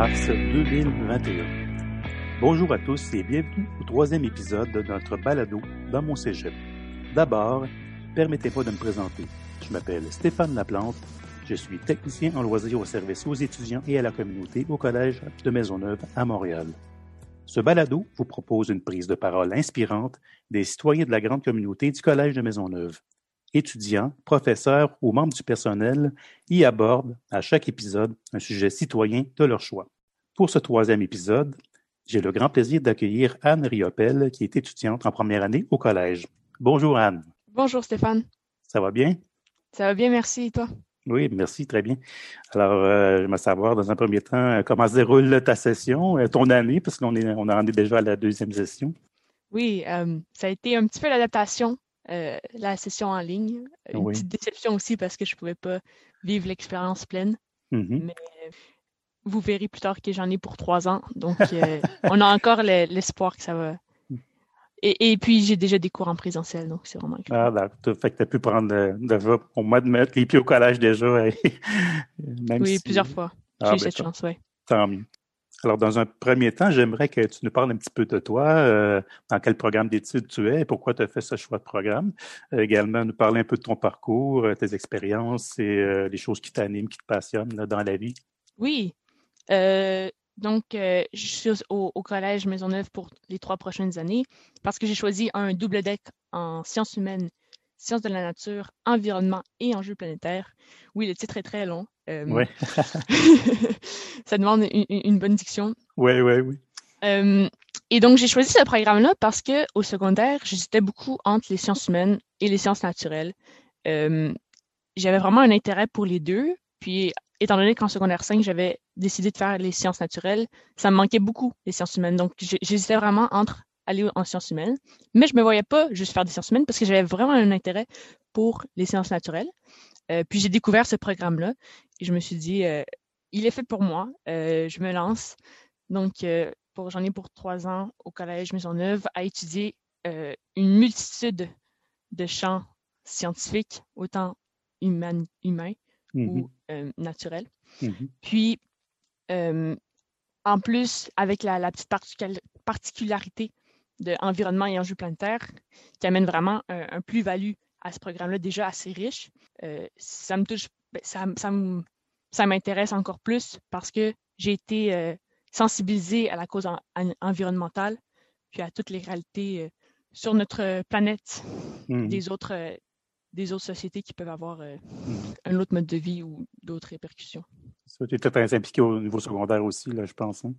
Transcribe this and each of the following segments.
mars 2021. Bonjour à tous et bienvenue au troisième épisode de notre balado dans mon cégep. D'abord, permettez-moi de me présenter. Je m'appelle Stéphane Laplante. Je suis technicien en loisirs au service aux étudiants et à la communauté au Collège de Maisonneuve à Montréal. Ce balado vous propose une prise de parole inspirante des citoyens de la grande communauté du Collège de Maisonneuve étudiants, professeurs ou membres du personnel y abordent à chaque épisode un sujet citoyen de leur choix. Pour ce troisième épisode, j'ai le grand plaisir d'accueillir Anne Riopel, qui est étudiante en première année au collège. Bonjour Anne. Bonjour Stéphane. Ça va bien? Ça va bien, merci. Et toi? Oui, merci, très bien. Alors, euh, veux savoir, dans un premier temps, comment se déroule ta session, euh, ton année, parce qu'on est, on en est déjà à la deuxième session. Oui, euh, ça a été un petit peu l'adaptation euh, la session en ligne. Une petite déception aussi parce que je ne pouvais pas vivre l'expérience pleine. Mm-hmm. Mais vous verrez plus tard que j'en ai pour trois ans. Donc, euh, on a encore l'espoir que ça va. Et, puis, j'ai déjà des cours en présentiel, donc c'est vraiment Ah, d'accord. Fait que tu as pu prendre le, au mois de mettre les pieds au collège déjà. oui, plusieurs fois. Ah, j'ai eu ben, cette chance, oui. Tant mieux. Alors, dans un premier temps, j'aimerais que tu nous parles un petit peu de toi, euh, dans quel programme d'études tu es et pourquoi tu as fait ce choix de programme. Euh, également, nous parler un peu de ton parcours, euh, tes expériences et les choses qui t'animent, qui te passionnent dans la vie. Oui. Donc, je suis au, au, Collège Maisonneuve pour les trois prochaines années parce que j'ai choisi un double deck en sciences humaines, sciences de la nature, environnement et enjeux planétaires. Oui, le titre est très long. Euh, oui. ça demande une, bonne diction. Oui, oui, oui. Euh, et donc, j'ai choisi ce programme-là parce que au secondaire, j'hésitais beaucoup entre les sciences humaines et les sciences naturelles. Euh, j'avais vraiment un intérêt pour les deux. Puis, étant donné qu'en secondaire 5, j'avais décidé de faire les sciences naturelles, ça me manquait beaucoup, les sciences humaines. Donc, j'hésitais vraiment entre aller en sciences humaines. Mais je ne me voyais pas juste faire des sciences humaines parce que j'avais vraiment un intérêt pour les sciences naturelles. Euh, puis j'ai découvert ce programme-là et je me suis dit, euh, il est fait pour moi, euh, je me lance. Donc, j'en ai pour trois ans au Collège Maisonneuve à étudier une multitude de champs scientifiques, autant humains ou mm-hmm. naturels. Mm-hmm. Puis, en plus, avec la, petite particularité de environnement et enjeux planétaires, qui amène vraiment un plus-value à ce programme-là déjà assez riche, euh, ça me touche, ben, ça, ça, m'intéresse encore plus parce que j'ai été euh, sensibilisée à la cause environnementale, puis à toutes les réalités euh, sur notre planète mmh. des, autres, des autres sociétés qui peuvent avoir mmh. un autre mode de vie ou d'autres répercussions. Tu étais très impliqué au niveau secondaire aussi, là, je pense. Hein?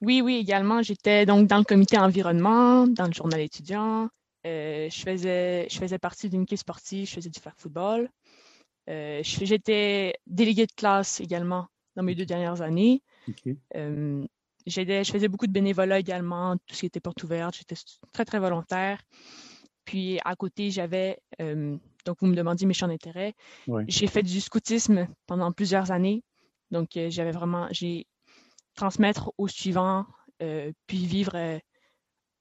Oui, oui, également. J'étais donc dans le comité environnement, dans le journal étudiant, euh, je, faisais, je faisais partie d'une équipe sportive, je faisais du football. Euh, J'étais déléguée de classe également dans mes deux dernières années. Euh, je faisais beaucoup de bénévolat également, tout ce qui était porte ouverte. J'étais très, très volontaire. Puis à côté, j'avais, euh, donc vous me demandiez mes champs d'intérêt. J'ai fait du scoutisme pendant plusieurs années. Donc j'avais vraiment, j'ai transmettre au suivant, puis vivre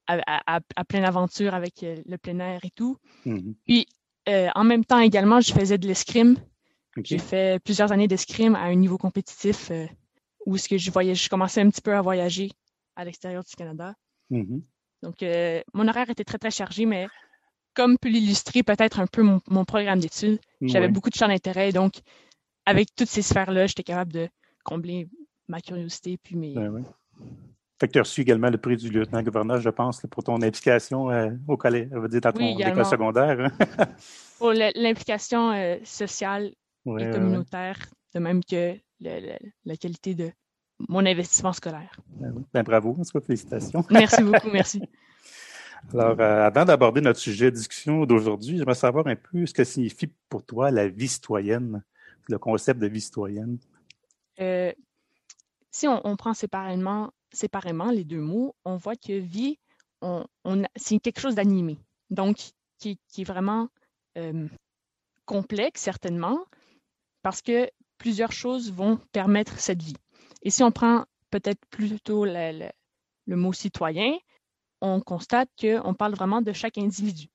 à, pleine aventure avec euh, le plein air et tout. Mm-hmm. Puis, euh, en même temps également, je faisais de l'escrime. J'ai fait plusieurs années d'escrime à un niveau compétitif euh, où ce que je voyais, je commençais un petit peu à voyager à l'extérieur du Canada. Mm-hmm. Donc, mon horaire était très, très chargé, mais comme peut l'illustrer peut-être un peu mon, programme d'études, j'avais beaucoup de champs d'intérêt. Donc, avec toutes ces sphères-là, j'étais capable de combler ma curiosité puis mes, ben fait que tu as reçu également le prix du lieutenant-gouverneur, je pense, pour ton implication euh, au collège, on va dire, dans ton école secondaire. Hein. pour l'implication euh, sociale et communautaire, de même que la qualité de mon investissement scolaire. Ben, ben bravo, en tout cas, félicitations. Merci beaucoup, merci. Alors, euh, avant d'aborder notre sujet de discussion d'aujourd'hui, j'aimerais savoir un peu ce que signifie pour toi la vie citoyenne, le concept de vie citoyenne. si on, prend séparément les deux mots, on voit que vie, c'est quelque chose d'animé, donc qui, est vraiment euh, complexe certainement, parce que plusieurs choses vont permettre cette vie. Et si on prend peut-être plutôt le, mot citoyen, on constate qu'on parle vraiment de chaque individu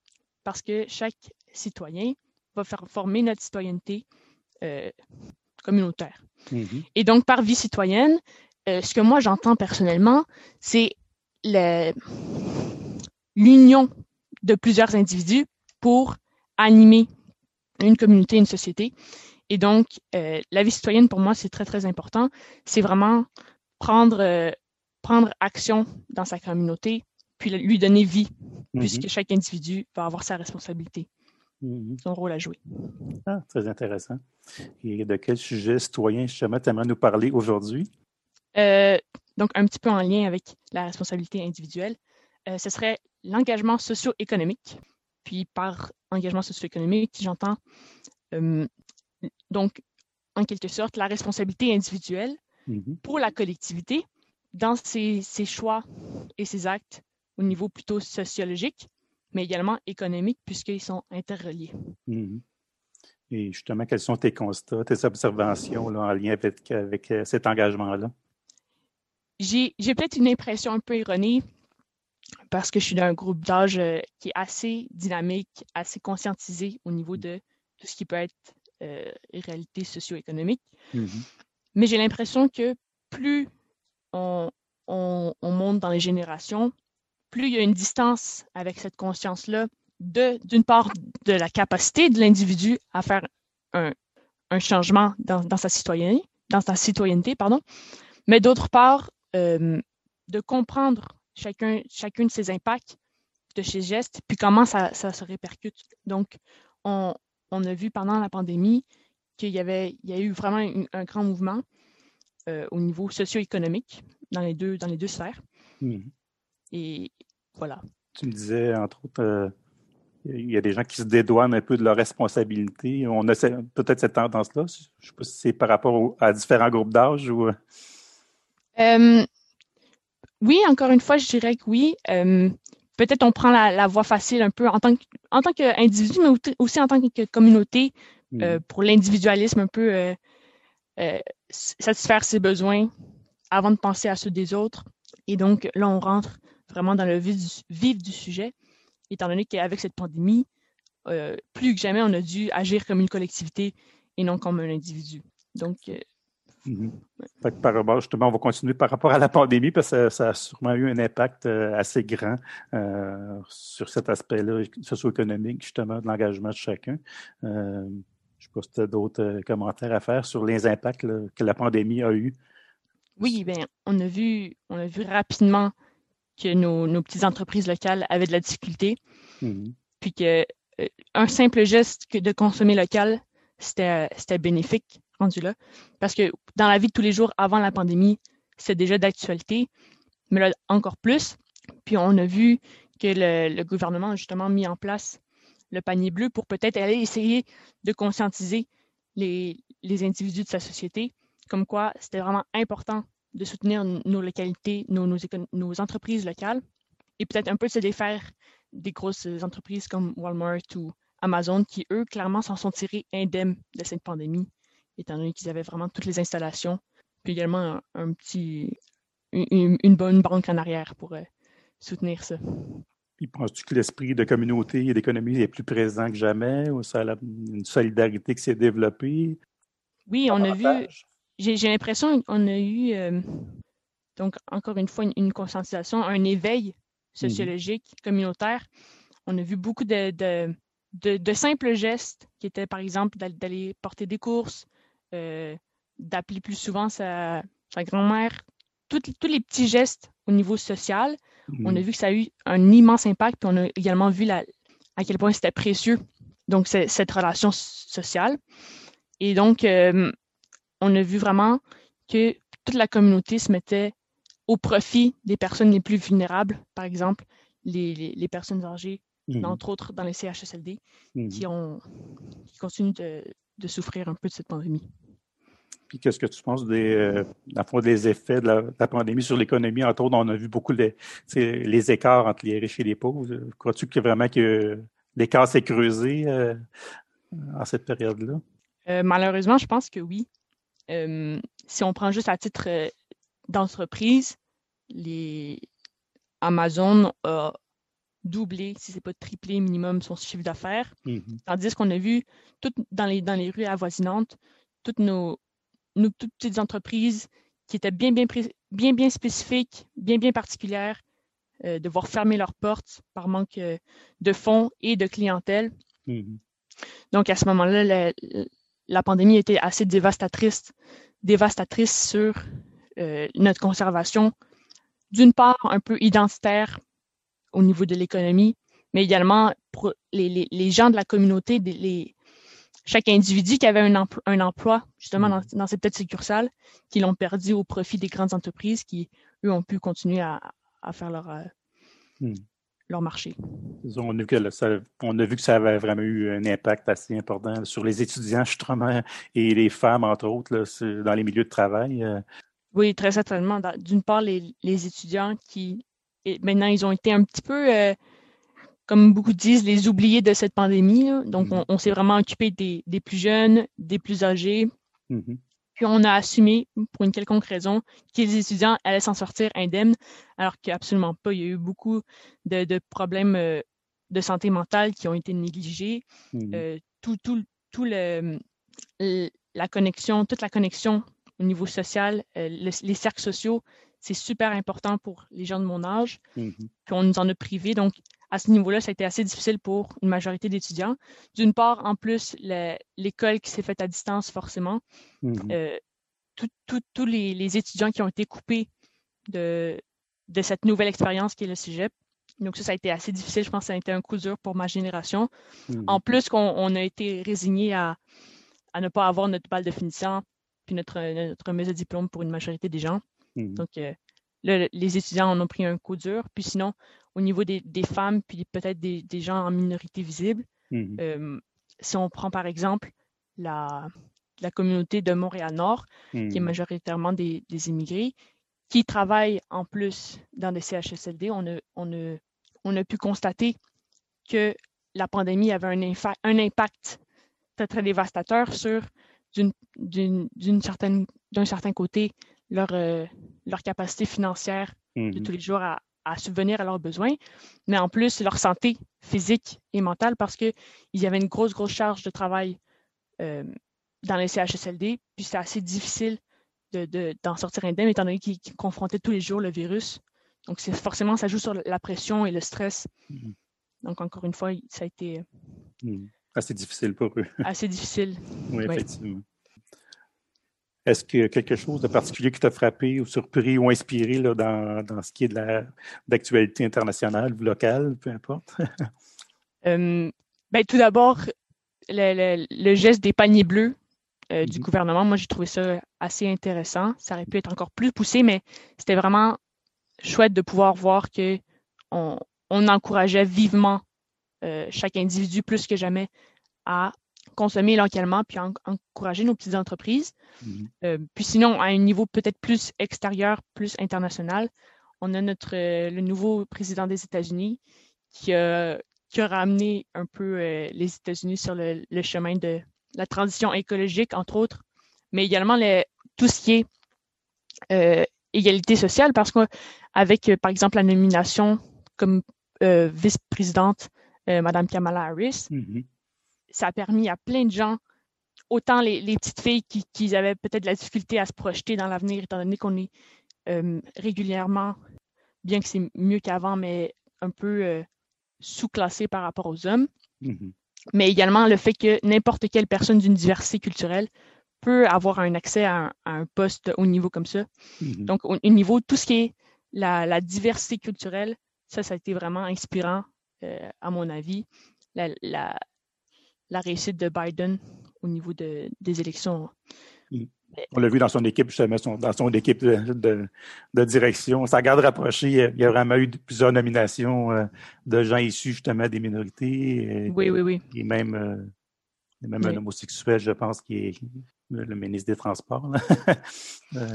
parce que chaque citoyen va faire former notre citoyenneté euh, communautaire. Mm-hmm. Et donc, par vie citoyenne, euh, ce que moi j'entends personnellement, c'est l'union de plusieurs individus pour animer une communauté, une société. Et donc, euh, la vie citoyenne, pour moi, c'est très, très important. C'est vraiment prendre, prendre action dans sa communauté, puis lui donner vie, mm-hmm. puisque chaque individu va avoir sa responsabilité, mm-hmm. son rôle à jouer. Ah, très intéressant. Et de quel sujet citoyen, justement, tu aimerais nous parler aujourd'hui? Euh, donc, un petit peu en lien avec la responsabilité individuelle, ce serait l'engagement socio-économique. Puis par engagement socio-économique, j'entends donc, en quelque sorte, la responsabilité individuelle mm-hmm. pour la collectivité dans ses, choix et ses actes au niveau plutôt sociologique, mais également économique, puisqu'ils sont interreliés. Mm-hmm. Et justement, quels sont tes constats, tes observations en lien avec, avec euh, cet engagement-là? J'ai peut-être une impression un peu erronée parce que je suis d'un groupe d'âge euh, qui est assez dynamique, assez conscientisé au niveau de tout ce qui peut être euh, réalité socio-économique. Mm-hmm. Mais j'ai l'impression que plus on, monte dans les générations, plus il y a une distance avec cette conscience-là, d'une part de la capacité de l'individu à faire un, changement dans, sa citoyenneté, pardon, mais d'autre part euh, de comprendre chacun, de ses impacts de ses gestes, puis comment ça, se répercute. Donc, on, a vu pendant la pandémie qu'il y avait, il y a eu vraiment un, grand mouvement euh, au niveau socio-économique dans les deux, sphères. Hmm. Et voilà. Tu me disais, entre autres, euh, il y a des gens qui se dédouanent un peu de leurs responsabilités. On a peut-être cette tendance-là. Je ne sais pas si c'est par rapport à différents groupes d'âge ou. Euh, oui, encore une fois, je dirais que oui peut-être on prend la, voie facile un peu en tant, qu'individu, mais aussi en tant que communauté, euh, mm. pour l'individualisme un peu euh, euh, satisfaire ses besoins avant de penser à ceux des autres. Et donc là, on rentre vraiment dans le vif du, sujet, étant donné qu'avec cette pandémie, plus que jamais, on a dû agir comme une collectivité et non comme un individu. Donc, Mhm. par rapport, justement, on va continuer par rapport à la pandémie parce que ça, a sûrement eu un impact euh, assez grand euh, sur cet aspect-là socio-économique, justement, de l'engagement de chacun. Euh, je ne sais pas si tu as d'autres commentaires à faire sur les impacts que la pandémie a eu. Oui, bien, on a vu, on a vu rapidement que nos, petites entreprises locales avaient de la difficulté. Mhm. Puis que un simple geste que de consommer local, c'était bénéfique là. Parce que dans la vie de tous les jours avant la pandémie, c'est déjà d'actualité, mais là, encore plus. Puis on a vu que le, gouvernement a justement mis en place le panier bleu pour peut-être aller essayer de conscientiser les, individus de sa société, comme quoi c'était vraiment important de soutenir nos localités, nos, nos, entreprises locales, et peut-être un peu se défaire des grosses entreprises comme Walmart ou Amazon qui, eux, clairement s'en sont tirés indemnes de cette pandémie étant donné qu'ils avaient vraiment toutes les installations, puis également un, petit, une, bonne banque en arrière pour euh, soutenir ça. Puis penses-tu que l'esprit de communauté et d'économie est plus présent que jamais ou ça a une solidarité qui s'est développée? Oui, on a vu, j'ai l'impression qu'on a eu, euh, donc encore une fois, une, conscientisation, un éveil sociologique, communautaire. On a vu beaucoup de, de, simples gestes qui étaient, par exemple, d'aller porter des courses, euh, d'appeler plus souvent sa, grand-mère. Tous les petits gestes au niveau social, on a mhm. vu que ça a eu un immense impact, puis on a également vu la, à quel point c'était précieux, donc cette relation sociale. Et donc, euh, on a vu vraiment que toute la communauté se mettait au profit des personnes les plus vulnérables, par exemple les, personnes âgées, mhm. entre autres dans les CHSLD, mhm. qui, ont, qui continuent de, de souffrir un peu de cette pandémie. Puis qu'est-ce que tu penses des, euh, des effets de la, pandémie sur l'économie? Entre autres, on a vu beaucoup les, les écarts entre les riches et les pauvres. Crois-tu que vraiment que l'écart s'est creusé euh, en cette période-là? Euh, malheureusement, je pense que oui. Si on prend juste à titre d'entreprises, les Amazon a doublé, si ce n'est pas triplé minimum, son chiffre d'affaires. Mm-hmm. Tandis qu'on a vu tout, dans, les, dans les rues avoisinantes, toutes nos, nos toutes petites entreprises qui étaient bien, bien, bien, bien spécifiques, bien, bien particulières, euh, devoir fermer leurs portes par manque euh, de fonds et de clientèle. Mm-hmm. Donc, à ce moment-là, la, la, pandémie était assez dévastatrice, dévastatrice sur euh, notre conservation, d'une part un peu identitaire au niveau de l'économie, mais également pour les, les, gens de la communauté, les, chaque individu qui avait un, emploi, un emploi justement dans, dans, ces petites succursales, qui l'ont perdu au profit des grandes entreprises qui, eux, ont pu continuer à, à faire leur, euh, hmm. Leur marché. On a, vu que ça, on a vu que ça avait vraiment eu un impact assez important sur les étudiants, justement, et les femmes, entre autres, là, dans les milieux de travail. Euh. Oui, très certainement. D'une part, les, les, étudiants qui, maintenant, ils ont été un petit peu, euh, comme beaucoup disent, les oubliés de cette pandémie. Donc, hmm. on, s'est vraiment occupé des, des, plus jeunes, des plus âgés. Mm-hmm. Puis on a assumé, pour une quelconque raison, que les étudiants allaient s'en sortir indemnes, alors qu'absolument pas. Il y a eu beaucoup de, problèmes euh, de santé mentale qui ont été négligés. Mmh. Euh, tout, tout, tout le, la connexion, toute la connexion au niveau social, euh, les cercles sociaux, c'est super important pour les gens de mon âge. Mmh Puis on nous en a privé. Donc, à ce niveau-là, ça a été assez difficile pour une majorité d'étudiants. D'une part, en plus, l'école qui s'est faite à distance, forcément, mhm. euh, tous les, étudiants qui ont été coupés de, de cette nouvelle expérience qui est le cégep. Donc ça, ça a été assez difficile. Je pense que ça a été un coup dur pour ma génération. Mhm. En plus qu'on a été résigné à, à, ne pas avoir notre balle de finition puis notre, notre remise de diplôme pour une majorité des gens. Mhm. Donc, euh, les étudiants en ont pris un coup dur. Puis sinon, au niveau des, femmes, puis peut-être des, gens en minorité visible, mhm. euh, si on prend par exemple la, la communauté de Montréal-Nord, qui est mhm. majoritairement des, immigrés, qui travaillent en plus dans des CHSLD, on a, on on a pu constater que la pandémie avait un, un impact très, très dévastateur sur, d'une certaine, d'un certain côté, leur, euh, leur capacité financière de mhm. tous les jours à, à, subvenir à leurs besoins, mais en plus leur santé physique et mentale parce qu'il y avait une grosse, grosse charge de travail euh, dans les CHSLD, puis c'est assez difficile d'en de, d'en sortir indemne étant donné qu'ils confrontaient tous les jours le virus. Donc forcément, ça joue sur la pression et le stress. Mhm. Donc encore une fois, ça a été... Euh, mhm. Assez difficile pour eux. Assez difficile. oui, effectivement. Est-ce qu'il y a quelque chose de particulier qui t'a frappé ou surpris ou inspiré là, dans, dans, ce qui est de d'actualité internationale ou locale, peu importe? euh, ben, tout d'abord, le, le, geste des paniers bleus euh, du mm-hmm. gouvernement, moi j'ai trouvé ça assez intéressant. Ça aurait pu être encore plus poussé, mais c'était vraiment chouette de pouvoir voir que on, on encourageait vivement euh, chaque individu plus que jamais à consommer localement puis encourager nos petites entreprises. Mhm. Euh, puis sinon, à un niveau peut-être plus extérieur, plus international, on a notre euh, le nouveau président des États-Unis qui a, qui a ramené un peu euh, les États-Unis sur le, chemin de la transition écologique, entre autres, mais également tout ce qui est égalité sociale, parce qu'avec, par exemple, la nomination comme vice-présidente, Madame Kamala Harris, mhm ça a permis à plein de gens, autant les, petites filles qui, avaient peut-être de la difficulté à se projeter dans l'avenir, étant donné qu'on est euh, régulièrement, bien que c'est mieux qu'avant, mais un peu euh, sous-classé par rapport aux hommes. Mm-hmm. Mais également le fait que n'importe quelle personne d'une diversité culturelle peut avoir un accès à un, poste au niveau comme ça. Mm-hmm. Donc, au, niveau, tout ce qui est la, diversité culturelle, ça, ça a été vraiment inspirant, euh, à mon avis. La, la réussite de Biden au niveau de, des élections. Mm. On l'a vu dans son équipe, justement, dans son équipe de, de, direction. Sa garde rapprochée, il y a vraiment eu plusieurs nominations euh, de gens issus justement des minorités. oui, oui, oui. Et même, euh, même un homosexuel, je pense, qui est le ministre des Transports. Euh,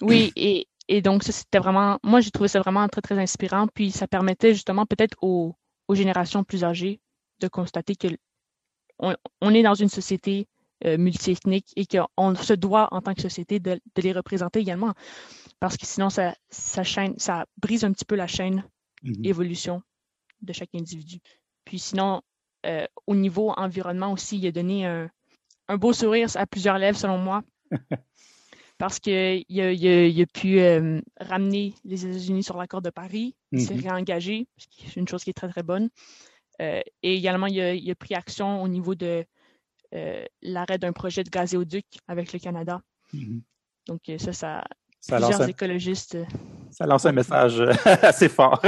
oui, et, et donc ça, c'était vraiment, moi j'ai trouvé ça vraiment très, très inspirant. Puis ça permettait justement peut-être aux, aux générations plus âgées de constater que on, est dans une société euh, multiethnique et qu'on se doit, en tant que société, de, les représenter également. parce que sinon, ça, ça, chaîne, ça brise un petit peu la chaîne Mhm. évolution de chaque individu. Puis sinon, euh, au niveau environnement aussi, il a donné un, un beau sourire à plusieurs lèvres, selon moi, parce qu'il a, il a, il a pu euh, ramener les États-Unis sur l'accord de Paris. Il s'est Mhm. réengagé, ce qui est une chose qui est très, très bonne. Euh, et également, il a, il a pris action au niveau de euh, l'arrêt d'un projet de gazéoduc avec le Canada. Mhm. Donc, euh, ça, ça, Ça lance, plusieurs un, écologistes, ça lance un message assez fort.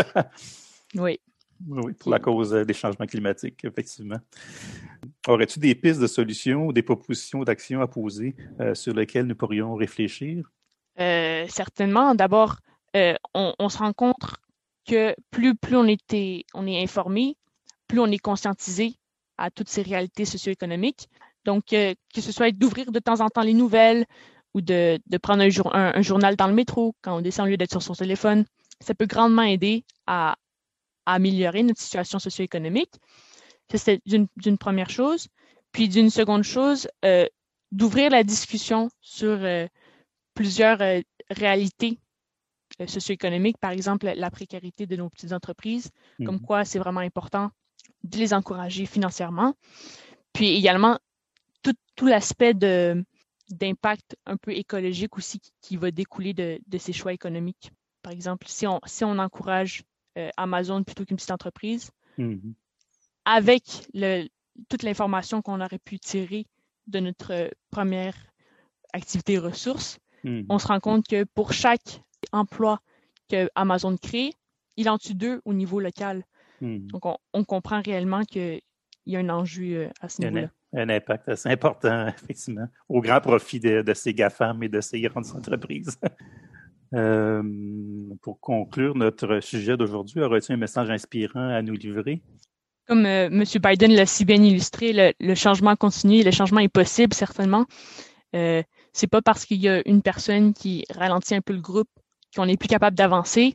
oui. Oui, pour la cause des changements climatiques, effectivement. Aurais-tu des pistes de solutions ou des propositions d'action à poser euh, sur lesquelles nous pourrions réfléchir? Euh, certainement. D'abord, euh, on, on se rend compte que plus, plus on, était, on est informé, plus on est conscientisé à toutes ces réalités socio-économiques. Donc, euh, que ce soit d'ouvrir de temps en temps les nouvelles ou de, de prendre un, jour, un, un journal dans le métro quand on descend au lieu d'être sur son téléphone, ça peut grandement aider à, à améliorer notre situation socio-économique. Ça, c'est d'une première chose. Puis d'une seconde chose, euh, d'ouvrir la discussion sur euh, plusieurs réalités socio-économiques, par exemple la précarité de nos petites entreprises, comme Mhm. quoi c'est vraiment important de les encourager financièrement. Puis également tout, tout l'aspect de d'impact un peu écologique aussi qui, qui va découler de, de ces choix économiques. Par exemple, si on, si on encourage euh, Amazon plutôt qu'une petite entreprise, Mhm. avec le, toute l'information qu'on aurait pu tirer de notre euh, première activité ressources, Mhm. on se rend compte que pour chaque emploi que Amazon crée, il en tue deux au niveau local. Mhm. Donc, on, on comprend réellement qu'il y a un enjeu euh, à ce niveau-là. un impact assez important, effectivement, au grand profit de, de ces GAFAM et de ces grandes entreprises. Euh, pour conclure notre sujet d'aujourd'hui, aurais-tu un message inspirant à nous livrer? Comme euh, M. Biden l'a si bien illustré, le, le changement continue, le changement est possible, certainement. Euh, c'est pas parce qu'il y a une personne qui ralentit un peu le groupe qu'on n'est plus capable d'avancer.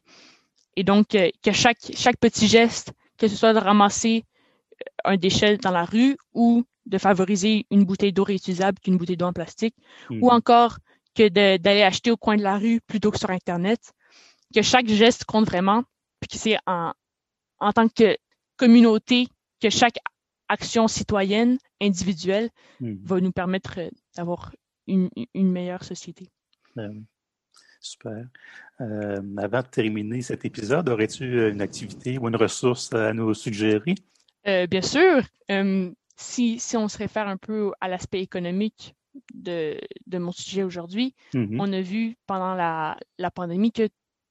Et donc, euh, que chaque, chaque petit geste, que ce soit de ramasser euh, un déchet dans la rue ou de favoriser une bouteille d'eau réutilisable qu'une bouteille d'eau en plastique, Mhm. ou encore que d'aller acheter au coin de la rue plutôt que sur Internet, que chaque geste compte vraiment, puis que c'est en, en tant que communauté que chaque action citoyenne, individuelle, Mhm. va nous permettre euh, d'avoir une, une meilleure société. Ben. Super. Euh, avant de terminer cet épisode, aurais-tu euh, une activité ou une ressource à nous suggérer? Euh, bien sûr, euh, si, si on se réfère un peu à l'aspect économique de, de mon sujet aujourd'hui, Mhm. on a vu pendant la, la pandémie que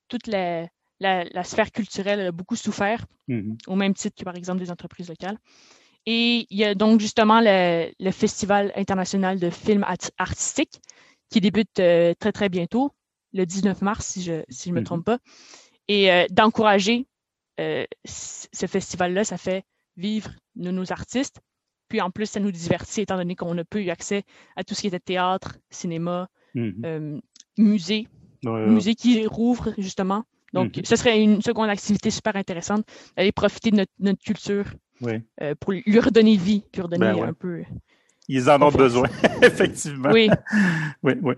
toute la, la, la sphère culturelle a beaucoup souffert, Mhm. au même titre que par exemple des entreprises locales. Et il y a donc justement le, le Festival international de films art- artistiques qui débute euh, très très bientôt, le 19 mars si je si je me Mhm. trompe pas, et euh, d'encourager euh, ce festival-là, ça fait vivre nos, nos artistes. Puis en plus, ça nous divertit étant donné qu'on n'a pas eu accès à tout ce qui était théâtre, cinéma, Mhm. euh, musée, Ouais, musée qui rouvre justement. Donc, Mhm. ce serait une seconde activité super intéressante d'aller profiter de notre, notre culture ouais. pour lui redonner vie, lui redonner Ben un peu. Ils en ont besoin, effectivement. Oui, Oui, oui.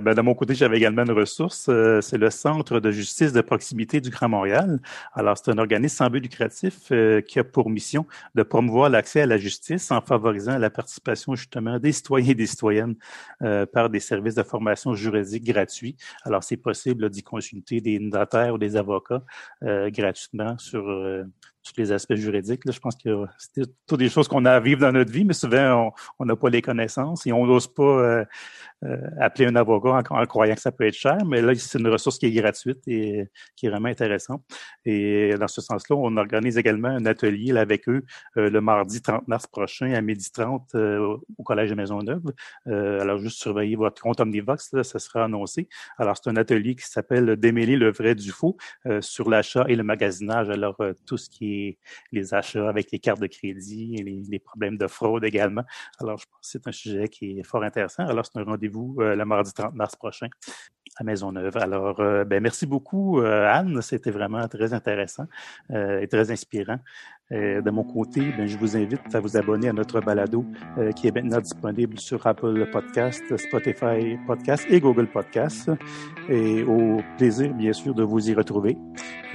Ben, de mon côté, j'avais également une ressource. euh, c'est le Centre de justice de proximité du Grand Montréal. Alors, c'est un organisme sans but lucratif euh, qui a pour mission de promouvoir l'accès à la justice en favorisant la participation justement des citoyens et des citoyennes euh, par des services de formation juridique gratuits. Alors, c'est possible d'y consulter des notaires ou des avocats euh, gratuitement sur euh, tous les aspects juridiques. Là, je pense que c'est toutes des choses qu'on a à vivre dans notre vie, mais souvent, on n'a pas les connaissances et on n'ose pas euh, euh, appeler un avocat en, croyant que ça peut être cher, mais là, c'est une ressource qui est gratuite et qui est vraiment intéressante. Et dans ce sens-là, on organise également un atelier là, avec eux euh, le mardi 30 mars prochain à midi 30 euh, au Collège de Maisonneuve. Euh, alors, juste surveillez votre compte Omnivox, là, ça sera annoncé. Alors, c'est un atelier qui s'appelle Démêler le vrai du faux euh, sur l'achat et le magasinage. Alors, tout ce qui est les achats avec les cartes de crédit et les, problèmes de fraude également. Alors, je pense que c'est un sujet qui est fort intéressant. Alors, c'est un rendez-vous euh, le mardi 30 mars prochain à Maisonneuve. Alors, euh, ben, merci beaucoup, euh, Anne. C'était vraiment très intéressant et très inspirant. De mon côté, ben, je vous invite à vous abonner à notre balado qui est maintenant disponible sur Apple Podcast, Spotify Podcast et Google Podcast. Et au plaisir, bien sûr, de vous y retrouver.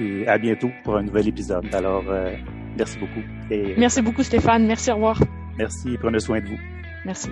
Et à bientôt pour un nouvel épisode. Alors, merci beaucoup. merci beaucoup, Stéphane. Merci, au revoir. Merci, prenez soin de vous. Merci.